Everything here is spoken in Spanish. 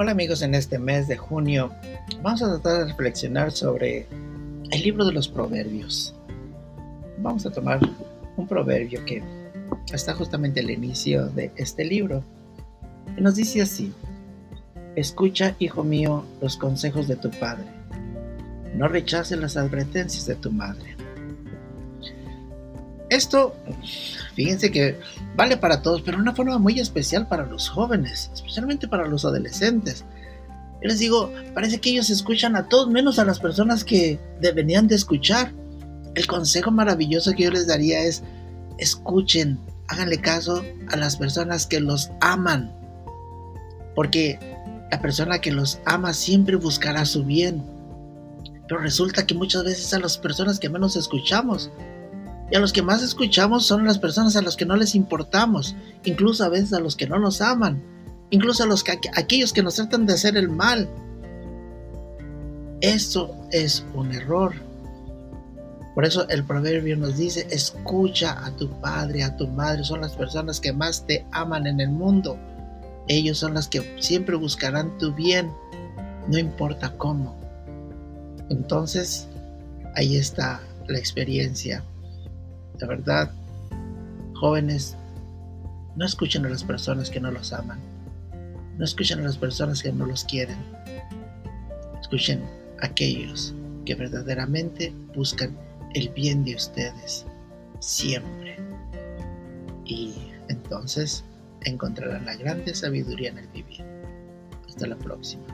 Hola amigos, en este mes de junio vamos a tratar de reflexionar sobre el libro de los proverbios. Vamos a tomar un proverbio que está justamente al inicio de este libro. Y nos dice así, escucha, hijo mío, los consejos de tu padre. No rechaces las advertencias de tu madre. Esto, fíjense que vale para todos, pero de una forma muy especial para los jóvenes, especialmente para los adolescentes. Yo les digo, parece que ellos escuchan a todos menos a las personas que deberían de escuchar. El consejo maravilloso que yo les daría es, escuchen, háganle caso a las personas que los aman. Porque la persona que los ama siempre buscará su bien. Pero resulta que muchas veces a las personas que menos escuchamos y a los que más escuchamos son las personas a las que no les importamos, incluso a veces a los que no nos aman, incluso a, los que, aquellos que nos tratan de hacer el mal. Esto es un error. Por eso el proverbio nos dice, escucha a tu padre, a tu madre, son las personas que más te aman en el mundo. Ellos son las que siempre buscarán tu bien, no importa cómo. Entonces, ahí está la experiencia. De verdad, jóvenes, no escuchen a las personas que no los aman. No escuchen a las personas que no los quieren. Escuchen a aquellos que verdaderamente buscan el bien de ustedes siempre. Y entonces encontrarán la grande sabiduría en el vivir. Hasta la próxima.